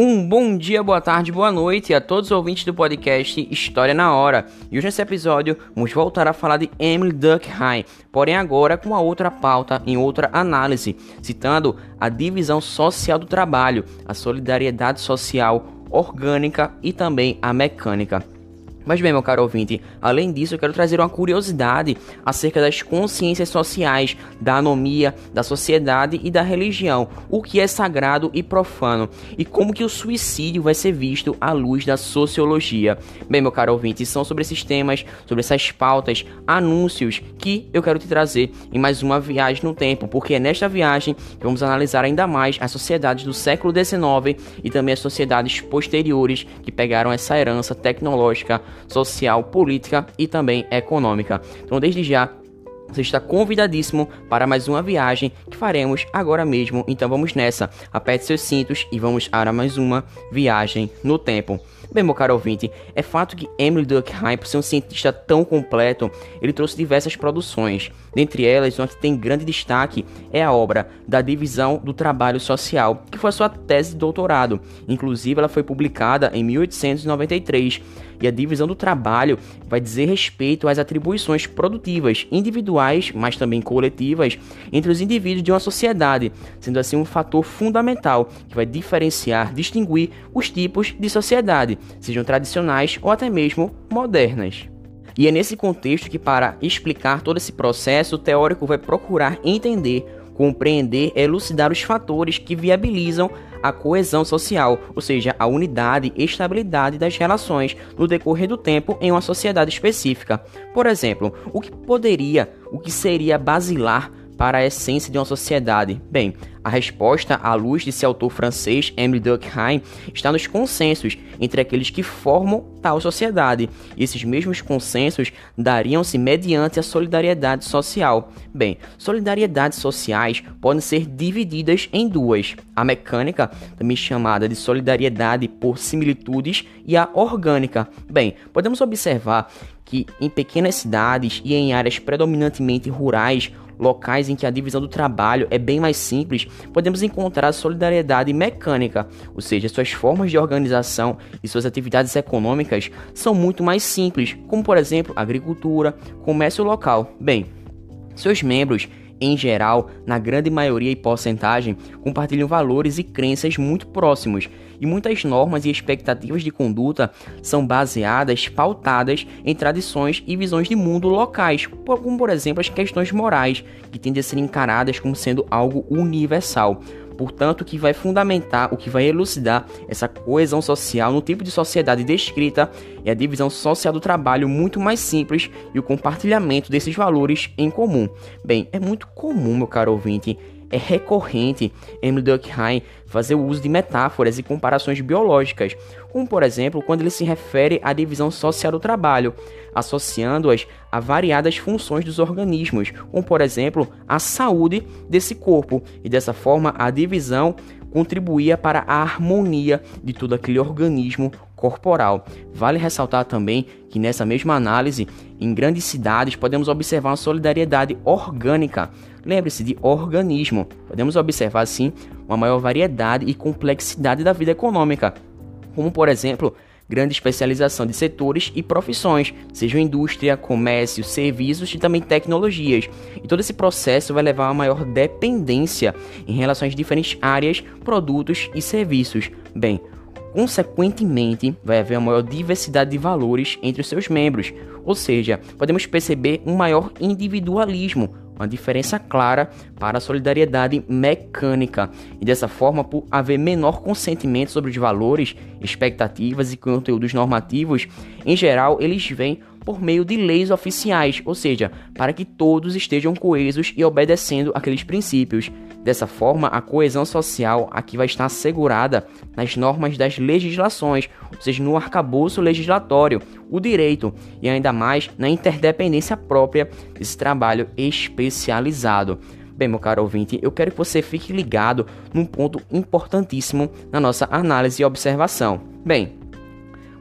Um bom dia, boa tarde, boa noite a todos os ouvintes do podcast História na Hora. E hoje nesse episódio vamos voltar a falar de Emily Durkheim, porém agora com uma outra pauta, em outra análise, citando a divisão social do trabalho, a solidariedade social orgânica e também a mecânica. Mas bem, meu caro ouvinte, além disso, eu quero trazer uma curiosidade acerca das consciências sociais, da anomia, da sociedade e da religião, o que é sagrado e profano, e como que o suicídio vai ser visto à luz da sociologia. Bem, meu caro ouvinte, são sobre esses temas, sobre essas pautas, anúncios que eu quero te trazer em mais uma viagem no tempo, porque é nesta viagem que vamos analisar ainda mais as sociedades do século XIX e também as sociedades posteriores que pegaram essa herança tecnológica social, política e também econômica. Então, desde já, você está convidadíssimo para mais uma viagem que faremos agora mesmo. Então vamos nessa. Aperte seus cintos e vamos para mais uma viagem no tempo. Bem, meu caro ouvinte, é fato que Emily Durkheim, por ser um cientista tão completo, ele trouxe diversas produções. Dentre elas, uma que tem grande destaque é a obra da Divisão do Trabalho Social, que foi a sua tese de doutorado. Inclusive, ela foi publicada em 1893 e a divisão do trabalho vai dizer respeito às atribuições produtivas individuais, mas também coletivas, entre os indivíduos de uma sociedade, sendo assim um fator fundamental que vai diferenciar, distinguir os tipos de sociedade, sejam tradicionais ou até mesmo modernas. E é nesse contexto que, para explicar todo esse processo, o teórico vai procurar entender, compreender elucidar os fatores que viabilizam a coesão social, ou seja, a unidade e estabilidade das relações no decorrer do tempo em uma sociedade específica. Por exemplo, o que poderia, o que seria basilar para a essência de uma sociedade? Bem, a resposta, à luz desse autor francês, Emile Durkheim, está nos consensos entre aqueles que formam tal sociedade. E esses mesmos consensos dariam-se mediante a solidariedade social. Bem, solidariedades sociais podem ser divididas em duas: a mecânica, também chamada de solidariedade por similitudes, e a orgânica. Bem, podemos observar que em pequenas cidades e em áreas predominantemente rurais, locais em que a divisão do trabalho é bem mais simples, podemos encontrar solidariedade mecânica, ou seja, suas formas de organização e suas atividades econômicas são muito mais simples, como por exemplo agricultura, comércio local. Bem, seus membros em geral, na grande maioria e porcentagem, compartilham valores e crenças muito próximos, e muitas normas e expectativas de conduta são baseadas, pautadas em tradições e visões de mundo locais, como por exemplo as questões morais, que tendem a ser encaradas como sendo algo universal portanto, que vai fundamentar, o que vai elucidar essa coesão social no tipo de sociedade descrita é a divisão social do trabalho muito mais simples e o compartilhamento desses valores em comum. Bem, é muito comum, meu caro ouvinte, é recorrente Emile Durkheim fazer o uso de metáforas e comparações biológicas, como por exemplo quando ele se refere à divisão social do trabalho, associando-as a variadas funções dos organismos, como por exemplo a saúde desse corpo, e dessa forma a divisão contribuía para a harmonia de todo aquele organismo corporal. Vale ressaltar também que nessa mesma análise, em grandes cidades podemos observar uma solidariedade orgânica. Lembre-se de organismo. Podemos observar assim uma maior variedade e complexidade da vida econômica, como por exemplo, grande especialização de setores e profissões, sejam indústria, comércio, serviços e também tecnologias. E todo esse processo vai levar a maior dependência em relação às diferentes áreas, produtos e serviços. Bem, Consequentemente, vai haver maior diversidade de valores entre os seus membros, ou seja, podemos perceber um maior individualismo, uma diferença clara para a solidariedade mecânica, e dessa forma, por haver menor consentimento sobre os valores, expectativas e conteúdos normativos, em geral, eles vêm por meio de leis oficiais, ou seja, para que todos estejam coesos e obedecendo aqueles princípios. Dessa forma, a coesão social aqui vai estar assegurada nas normas das legislações, ou seja, no arcabouço legislatório, o direito e ainda mais na interdependência própria desse trabalho especializado. Bem, meu caro ouvinte, eu quero que você fique ligado num ponto importantíssimo na nossa análise e observação. Bem,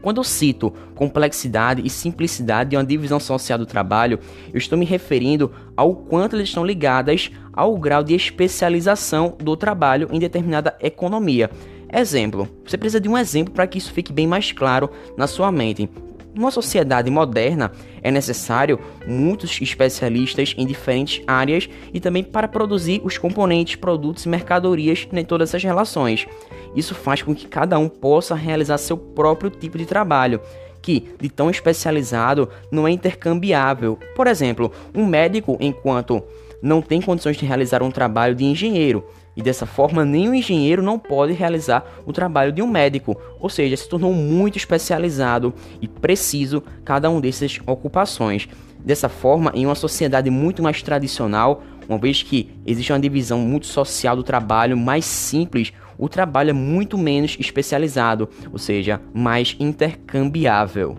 quando eu cito complexidade e simplicidade de uma divisão social do trabalho, eu estou me referindo ao quanto elas estão ligadas ao grau de especialização do trabalho em determinada economia. Exemplo. Você precisa de um exemplo para que isso fique bem mais claro na sua mente. Numa sociedade moderna, é necessário muitos especialistas em diferentes áreas e também para produzir os componentes, produtos e mercadorias em todas essas relações. Isso faz com que cada um possa realizar seu próprio tipo de trabalho, que, de tão especializado, não é intercambiável. Por exemplo, um médico, enquanto não tem condições de realizar um trabalho de engenheiro, e dessa forma, nenhum engenheiro não pode realizar o trabalho de um médico, ou seja, se tornou muito especializado e preciso cada um dessas ocupações. Dessa forma, em uma sociedade muito mais tradicional, uma vez que existe uma divisão muito social do trabalho mais simples, o trabalho é muito menos especializado, ou seja, mais intercambiável.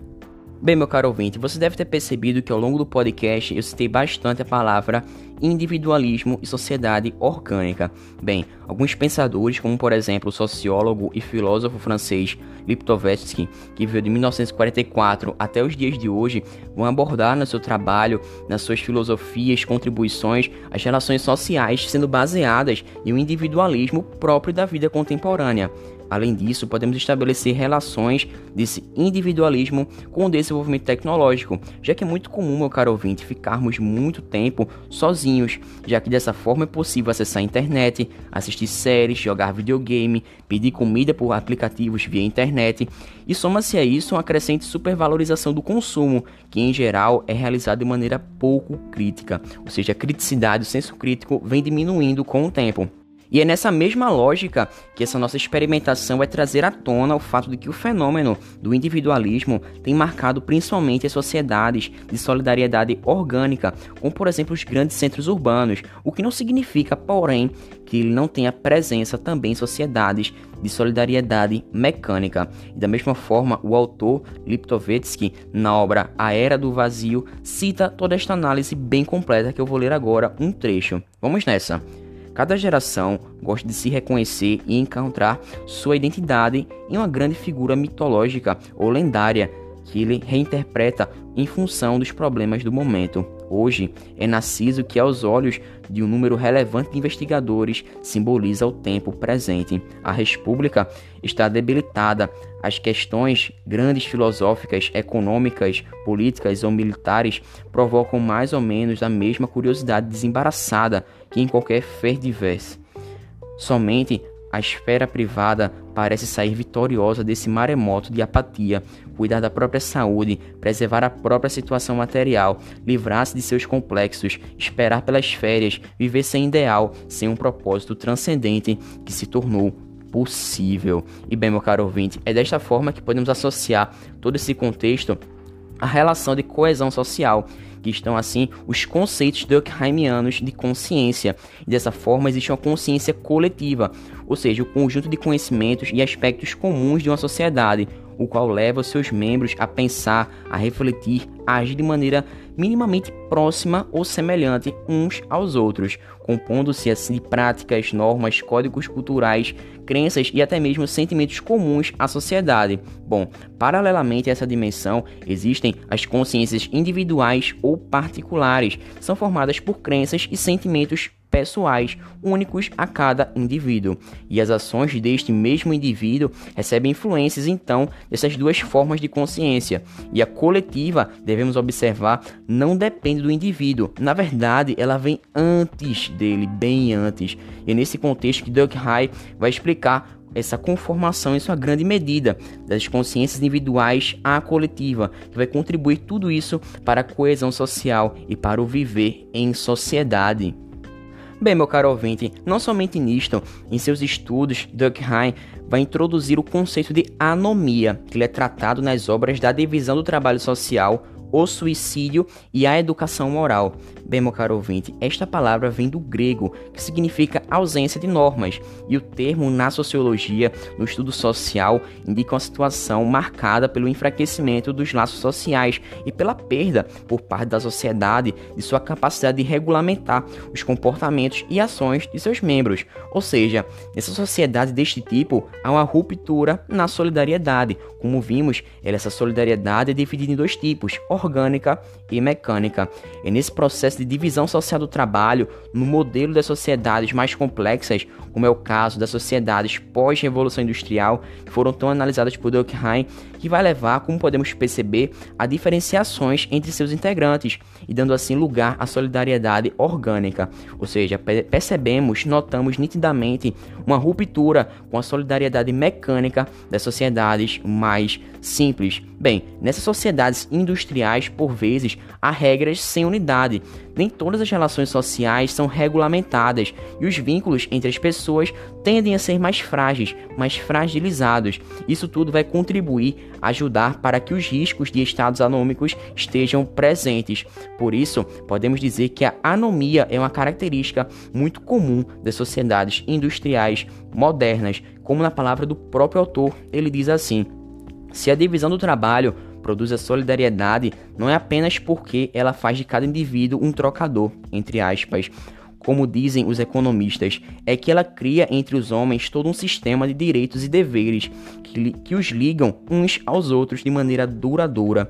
Bem, meu caro ouvinte, você deve ter percebido que ao longo do podcast eu citei bastante a palavra individualismo e sociedade orgânica. Bem, alguns pensadores, como por exemplo o sociólogo e filósofo francês Liptovetsky, que viveu de 1944 até os dias de hoje, vão abordar no seu trabalho, nas suas filosofias, contribuições, as relações sociais sendo baseadas em um individualismo próprio da vida contemporânea. Além disso, podemos estabelecer relações desse individualismo com o desenvolvimento tecnológico, já que é muito comum, meu caro ouvinte, ficarmos muito tempo sozinhos, já que dessa forma é possível acessar a internet, assistir séries, jogar videogame, pedir comida por aplicativos via internet, e soma-se a isso uma crescente supervalorização do consumo, que em geral é realizado de maneira pouco crítica, ou seja, a criticidade, o senso crítico vem diminuindo com o tempo. E é nessa mesma lógica que essa nossa experimentação vai trazer à tona o fato de que o fenômeno do individualismo tem marcado principalmente as sociedades de solidariedade orgânica, como por exemplo os grandes centros urbanos, o que não significa, porém, que ele não tenha presença também em sociedades de solidariedade mecânica. E da mesma forma, o autor Liptovetsky, na obra A Era do Vazio, cita toda esta análise bem completa que eu vou ler agora um trecho. Vamos nessa. Cada geração gosta de se reconhecer e encontrar sua identidade em uma grande figura mitológica ou lendária que ele reinterpreta em função dos problemas do momento. Hoje, é Narciso que, aos olhos de um número relevante de investigadores, simboliza o tempo presente. A República está debilitada. As questões grandes filosóficas, econômicas, políticas ou militares provocam mais ou menos a mesma curiosidade desembaraçada que em qualquer fer diverse. Somente a esfera privada parece sair vitoriosa desse maremoto de apatia, cuidar da própria saúde, preservar a própria situação material, livrar-se de seus complexos, esperar pelas férias, viver sem ideal, sem um propósito transcendente que se tornou possível. E bem, meu caro ouvinte, é desta forma que podemos associar todo esse contexto à relação de coesão social que estão assim os conceitos durkheimianos de consciência. E dessa forma existe uma consciência coletiva, ou seja, o conjunto de conhecimentos e aspectos comuns de uma sociedade, o qual leva seus membros a pensar, a refletir, a agir de maneira minimamente próxima ou semelhante uns aos outros, compondo-se assim de práticas, normas, códigos culturais, crenças e até mesmo sentimentos comuns à sociedade. Bom, paralelamente a essa dimensão, existem as consciências individuais ou particulares, são formadas por crenças e sentimentos pessoais únicos a cada indivíduo, e as ações deste mesmo indivíduo recebem influências então dessas duas formas de consciência. E a coletiva, devemos observar, não depende do indivíduo. Na verdade, ela vem antes dele, bem antes. E é nesse contexto que Durkheim vai explicar essa conformação em sua grande medida das consciências individuais à coletiva, que vai contribuir tudo isso para a coesão social e para o viver em sociedade. Bem, meu caro ouvinte, não somente nisto, em seus estudos, Durkheim vai introduzir o conceito de anomia, que ele é tratado nas obras da divisão do trabalho social, o suicídio e a educação moral. Bem, meu caro ouvinte, esta palavra vem do grego, que significa ausência de normas, e o termo na sociologia, no estudo social, indica uma situação marcada pelo enfraquecimento dos laços sociais e pela perda por parte da sociedade de sua capacidade de regulamentar os comportamentos e ações de seus membros. Ou seja, nessa sociedade deste tipo, há uma ruptura na solidariedade. Como vimos, essa solidariedade é dividida em dois tipos, orgânica e mecânica. E nesse processo de divisão social do trabalho, no modelo das sociedades mais complexas, como é o caso das sociedades pós-revolução industrial, que foram tão analisadas por Durkheim, que vai levar, como podemos perceber, a diferenciações entre seus integrantes e dando assim lugar à solidariedade orgânica. Ou seja, percebemos, notamos nitidamente uma ruptura com a solidariedade mecânica das sociedades mais simples. Bem, nessas sociedades industriais, por vezes, há regras sem unidade. Nem todas as relações sociais são regulamentadas e os vínculos entre as pessoas tendem a ser mais frágeis, mais fragilizados. Isso tudo vai contribuir, ajudar para que os riscos de estados anômicos estejam presentes. Por isso, podemos dizer que a anomia é uma característica muito comum das sociedades industriais modernas, como na palavra do próprio autor, ele diz assim: se a divisão do trabalho produz a solidariedade, não é apenas porque ela faz de cada indivíduo um trocador, entre aspas. Como dizem os economistas, é que ela cria entre os homens todo um sistema de direitos e deveres que, que os ligam uns aos outros de maneira duradoura.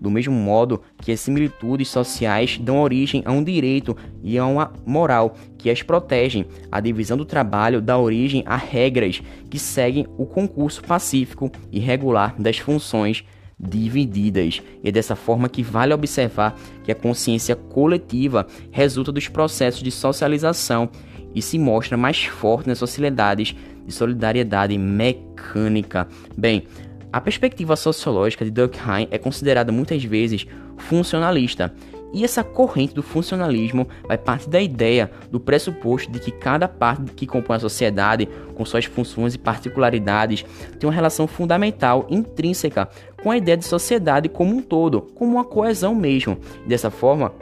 Do mesmo modo que as similitudes sociais dão origem a um direito e a uma moral que as protegem, a divisão do trabalho dá origem a regras que seguem o concurso pacífico e regular das funções divididas. E é dessa forma que vale observar que a consciência coletiva resulta dos processos de socialização e se mostra mais forte nas sociedades de solidariedade mecânica. Bem, a perspectiva sociológica de Durkheim é considerada muitas vezes funcionalista, e essa corrente do funcionalismo vai partir da ideia do pressuposto de que cada parte que compõe a sociedade, com suas funções e particularidades, tem uma relação fundamental, intrínseca, com a ideia de sociedade como um todo, como uma coesão mesmo. dessa forma,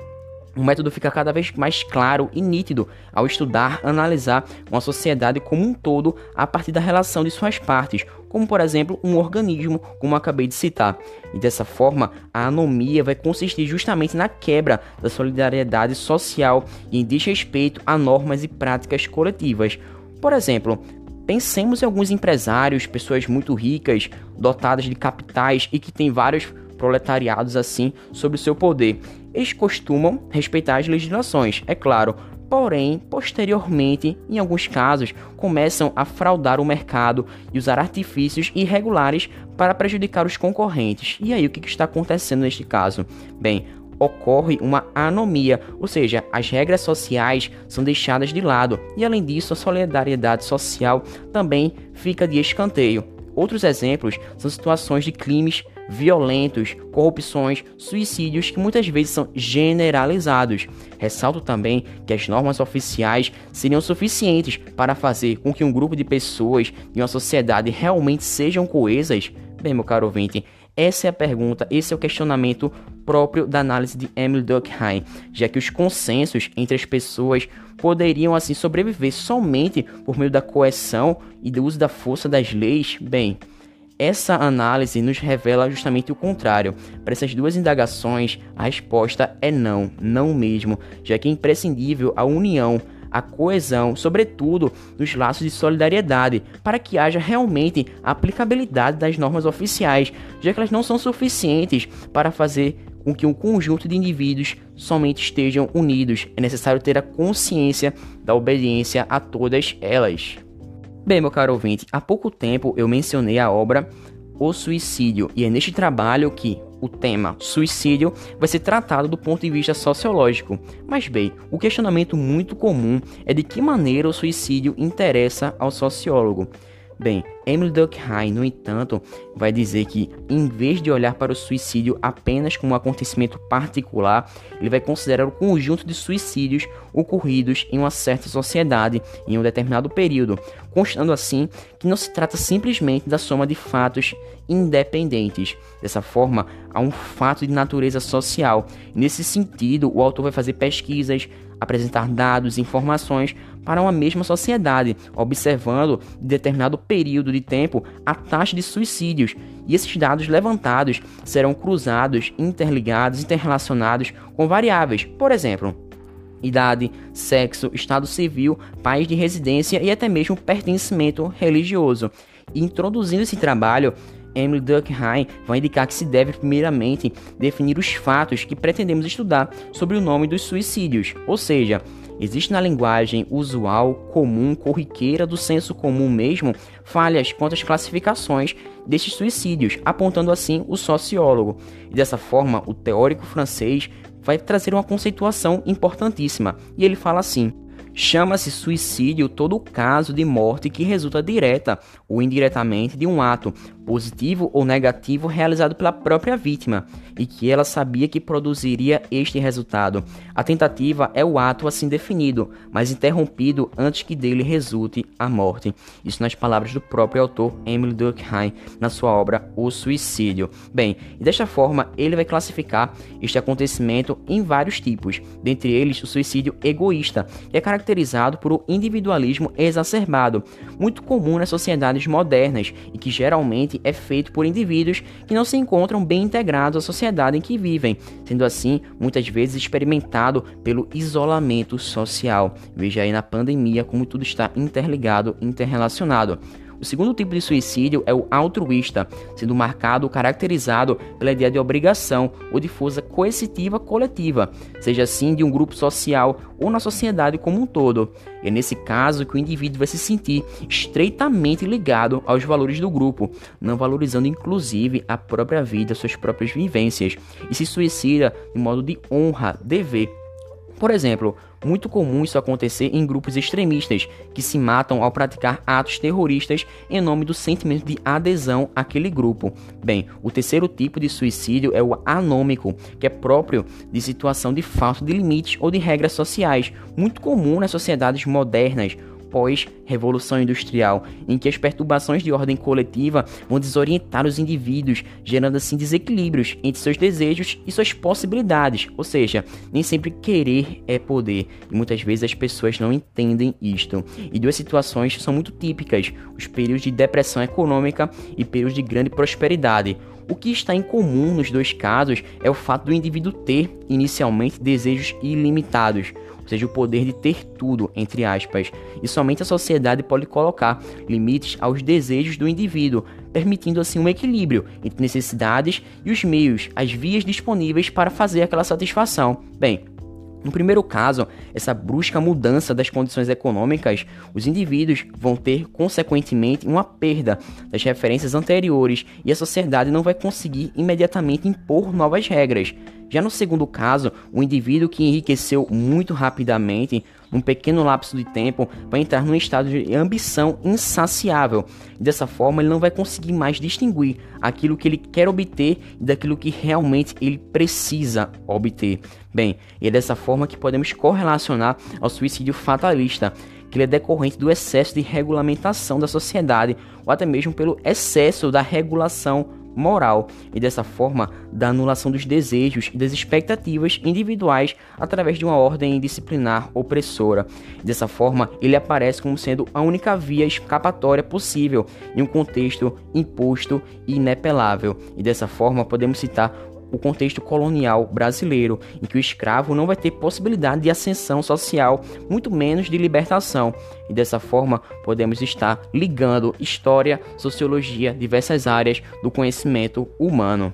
o método fica cada vez mais claro e nítido ao estudar, analisar uma sociedade como um todo a partir da relação de suas partes, como por exemplo um organismo, como acabei de citar. E dessa forma, a anomia vai consistir justamente na quebra da solidariedade social e em desrespeito a normas e práticas coletivas. Por exemplo, pensemos em alguns empresários, pessoas muito ricas, dotadas de capitais e que têm vários proletariados assim sob o seu poder. Eles costumam respeitar as legislações, é claro, porém, posteriormente, em alguns casos, começam a fraudar o mercado e usar artifícios irregulares para prejudicar os concorrentes. E aí, o que está acontecendo neste caso? Bem, ocorre uma anomia, ou seja, as regras sociais são deixadas de lado e, além disso, a solidariedade social também fica de escanteio. Outros exemplos são situações de crimes violentos, corrupções, suicídios que muitas vezes são generalizados. Ressalto também que as normas oficiais seriam suficientes para fazer com que um grupo de pessoas e uma sociedade realmente sejam coesas? Bem, meu caro ouvinte, essa é a pergunta, esse é o questionamento próprio da análise de Emile Durkheim, já que os consensos entre as pessoas poderiam assim sobreviver somente por meio da coerção e do uso da força das leis. Bem, essa análise nos revela justamente o contrário. Para essas duas indagações, a resposta é não, não mesmo, já que é imprescindível a união, a coesão, sobretudo nos laços de solidariedade, para que haja realmente a aplicabilidade das normas oficiais, já que elas não são suficientes para fazer com que um conjunto de indivíduos somente estejam unidos. É necessário ter a consciência da obediência a todas elas. Bem, meu caro ouvinte, há pouco tempo eu mencionei a obra O Suicídio, e é neste trabalho que o tema suicídio vai ser tratado do ponto de vista sociológico. Mas bem, o questionamento muito comum é de que maneira o suicídio interessa ao sociólogo. Bem, Emily Durkheim, no entanto, vai dizer que, em vez de olhar para o suicídio apenas como um acontecimento particular, ele vai considerar o conjunto de suicídios ocorridos em uma certa sociedade em um determinado período, constando assim que não se trata simplesmente da soma de fatos independentes. Dessa forma, há um fato de natureza social. Nesse sentido, o autor vai fazer pesquisas, apresentar dados e informações para uma mesma sociedade, observando em determinado período de tempo a taxa de suicídios, e esses dados levantados serão cruzados, interligados, interrelacionados com variáveis, por exemplo, idade, sexo, estado civil, país de residência e até mesmo pertencimento religioso. E introduzindo esse trabalho, Emily Durkheim vai indicar que se deve primeiramente definir os fatos que pretendemos estudar sobre o nome dos suicídios, ou seja, Existe na linguagem usual, comum, corriqueira do senso comum mesmo, falhas quanto às classificações destes suicídios, apontando assim o sociólogo. E dessa forma, o teórico francês vai trazer uma conceituação importantíssima. E ele fala assim: Chama-se suicídio todo caso de morte que resulta direta ou indiretamente de um ato, positivo ou negativo, realizado pela própria vítima e que ela sabia que produziria este resultado. A tentativa é o ato assim definido, mas interrompido antes que dele resulte a morte. Isso nas palavras do próprio autor Emily Durkheim na sua obra O Suicídio. Bem, e desta forma ele vai classificar este acontecimento em vários tipos, dentre eles o suicídio egoísta, que é caracterizado por um individualismo exacerbado, muito comum nas sociedades modernas e que geralmente é feito por indivíduos que não se encontram bem integrados à sociedade em que vivem, sendo assim muitas vezes experimentado pelo isolamento social. Veja aí na pandemia como tudo está interligado, interrelacionado. O segundo tipo de suicídio é o altruísta, sendo marcado ou caracterizado pela ideia de obrigação ou de força coercitiva coletiva, seja assim de um grupo social ou na sociedade como um todo. É nesse caso que o indivíduo vai se sentir estreitamente ligado aos valores do grupo, não valorizando inclusive a própria vida, suas próprias vivências, e se suicida de modo de honra, dever. Por exemplo, muito comum isso acontecer em grupos extremistas que se matam ao praticar atos terroristas em nome do sentimento de adesão àquele grupo. Bem, o terceiro tipo de suicídio é o anômico, que é próprio de situação de falta de limites ou de regras sociais, muito comum nas sociedades modernas pós-revolução industrial, em que as perturbações de ordem coletiva vão desorientar os indivíduos, gerando assim desequilíbrios entre seus desejos e suas possibilidades. Ou seja, nem sempre querer é poder, e muitas vezes as pessoas não entendem isto. E duas situações são muito típicas: os períodos de depressão econômica e períodos de grande prosperidade. O que está em comum nos dois casos é o fato do indivíduo ter, inicialmente, desejos ilimitados, ou seja, o poder de ter tudo, entre aspas, e somente a sociedade pode colocar limites aos desejos do indivíduo, permitindo assim um equilíbrio entre necessidades e os meios, as vias disponíveis para fazer aquela satisfação. Bem, no primeiro caso, essa brusca mudança das condições econômicas, os indivíduos vão ter, consequentemente, uma perda das referências anteriores e a sociedade não vai conseguir imediatamente impor novas regras. Já no segundo caso, o indivíduo que enriqueceu muito rapidamente um pequeno lapso de tempo, vai entrar num estado de ambição insaciável. Dessa forma, ele não vai conseguir mais distinguir aquilo que ele quer obter daquilo que realmente ele precisa obter. Bem, e é dessa forma que podemos correlacionar ao suicídio fatalista, que ele é decorrente do excesso de regulamentação da sociedade ou até mesmo pelo excesso da regulação moral e dessa forma da anulação dos desejos e das expectativas individuais através de uma ordem disciplinar opressora. Dessa forma, ele aparece como sendo a única via escapatória possível em um contexto imposto e inepelável. E dessa forma, podemos citar o contexto colonial brasileiro, em que o escravo não vai ter possibilidade de ascensão social, muito menos de libertação. E dessa forma, podemos estar ligando história, sociologia, diversas áreas do conhecimento humano.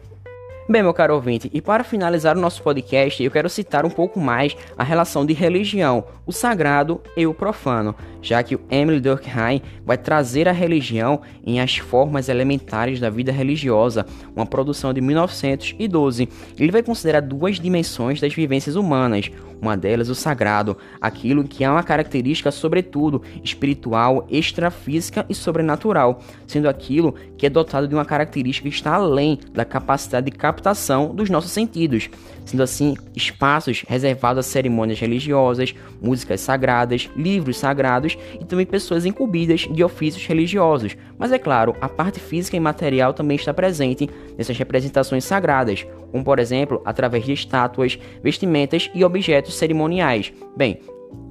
Bem, meu caro ouvinte, e para finalizar o nosso podcast, eu quero citar um pouco mais a relação de religião, o sagrado e o profano, já que o Emily Durkheim vai trazer a religião em as formas elementares da vida religiosa, uma produção de 1912. Ele vai considerar duas dimensões das vivências humanas, uma delas o sagrado, aquilo que é uma característica sobretudo espiritual, extrafísica e sobrenatural, sendo aquilo que é dotado de uma característica que está além da capacidade de captação dos nossos sentidos, sendo assim espaços reservados a cerimônias religiosas, músicas sagradas, livros sagrados e também pessoas incumbidas de ofícios religiosos. Mas é claro, a parte física e material também está presente nessas representações sagradas, como por exemplo através de estátuas, vestimentas e objetos cerimoniais. Bem,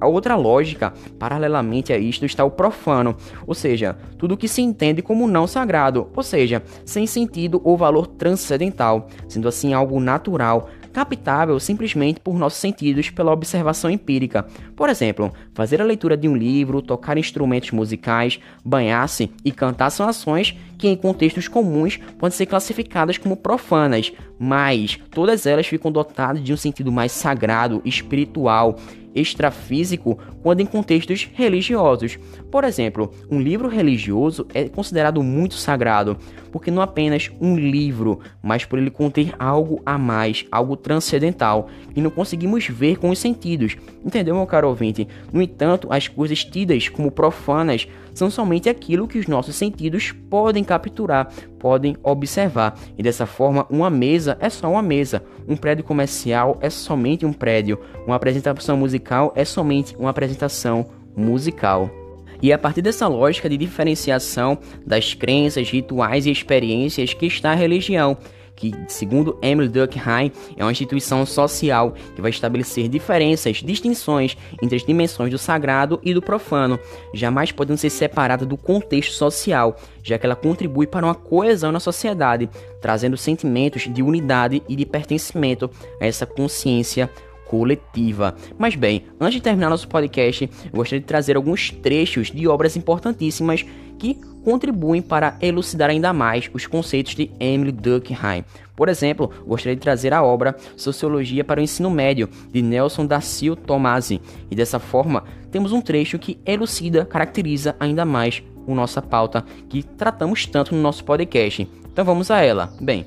a outra lógica, paralelamente a isto, está o profano, ou seja, tudo que se entende como não sagrado, ou seja, sem sentido ou valor transcendental, sendo assim algo natural, captável simplesmente por nossos sentidos pela observação empírica. Por exemplo, fazer a leitura de um livro, tocar instrumentos musicais, banhar-se e cantar são ações que em contextos comuns podem ser classificadas como profanas, mas todas elas ficam dotadas de um sentido mais sagrado, espiritual extrafísico quando em contextos religiosos. Por exemplo, um livro religioso é considerado muito sagrado, porque não apenas um livro, mas por ele conter algo a mais, algo transcendental, e não conseguimos ver com os sentidos. Entendeu, meu caro ouvinte? No entanto, as coisas tidas como profanas são somente aquilo que os nossos sentidos podem capturar, podem observar. E dessa forma, uma mesa é só uma mesa, um prédio comercial é somente um prédio, uma apresentação musical é somente uma apresentação musical. E é a partir dessa lógica de diferenciação das crenças, rituais e experiências que está a religião que, segundo Emily Durkheim, é uma instituição social que vai estabelecer diferenças, distinções entre as dimensões do sagrado e do profano, jamais podendo ser separada do contexto social, já que ela contribui para uma coesão na sociedade, trazendo sentimentos de unidade e de pertencimento a essa consciência coletiva. Mas bem, antes de terminar nosso podcast, eu gostaria de trazer alguns trechos de obras importantíssimas que contribuem para elucidar ainda mais os conceitos de Emily Durkheim. Por exemplo, gostaria de trazer a obra Sociologia para o Ensino Médio, de Nelson da Silva Tomasi, e dessa forma temos um trecho que elucida, caracteriza ainda mais a nossa pauta que tratamos tanto no nosso podcast. Então vamos a ela. Bem,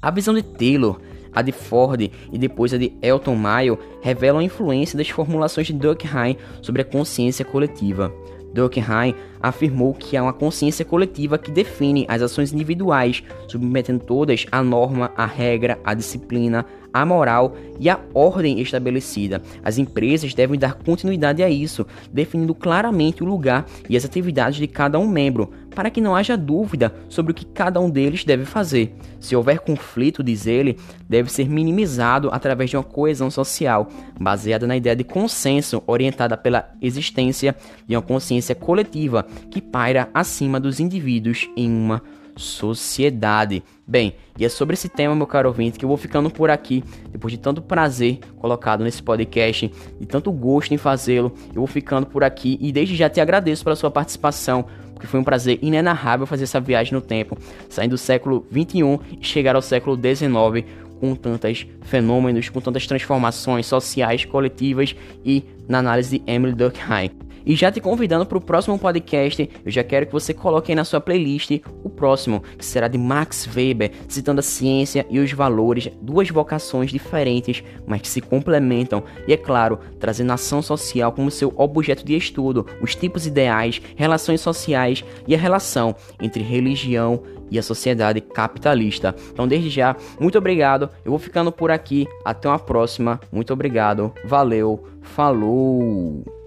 a visão de Taylor a de Ford e depois a de Elton Mayo revelam a influência das formulações de Durkheim sobre a consciência coletiva. Durkheim afirmou que há uma consciência coletiva que define as ações individuais, submetendo todas à norma, à regra, à disciplina, à moral e à ordem estabelecida. As empresas devem dar continuidade a isso, definindo claramente o lugar e as atividades de cada um membro, para que não haja dúvida sobre o que cada um deles deve fazer. Se houver conflito, diz ele, deve ser minimizado através de uma coesão social, baseada na ideia de consenso, orientada pela existência de uma consciência coletiva que paira acima dos indivíduos em uma sociedade. Bem, e é sobre esse tema, meu caro ouvinte, que eu vou ficando por aqui. Depois de tanto prazer colocado nesse podcast e tanto gosto em fazê-lo, eu vou ficando por aqui e desde já te agradeço pela sua participação, porque foi um prazer inenarrável fazer essa viagem no tempo, saindo do século 21 e chegar ao século 19 com tantos fenômenos, com tantas transformações sociais, coletivas e na análise de Emily Durkheim. E já te convidando para o próximo podcast, eu já quero que você coloque aí na sua playlist o próximo, que será de Max Weber, citando a ciência e os valores, duas vocações diferentes, mas que se complementam, e é claro, trazendo ação social como seu objeto de estudo, os tipos ideais, relações sociais e a relação entre religião e a sociedade capitalista. Então, desde já, muito obrigado. Eu vou ficando por aqui. Até uma próxima. Muito obrigado. Valeu. Falou.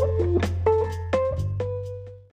Woo!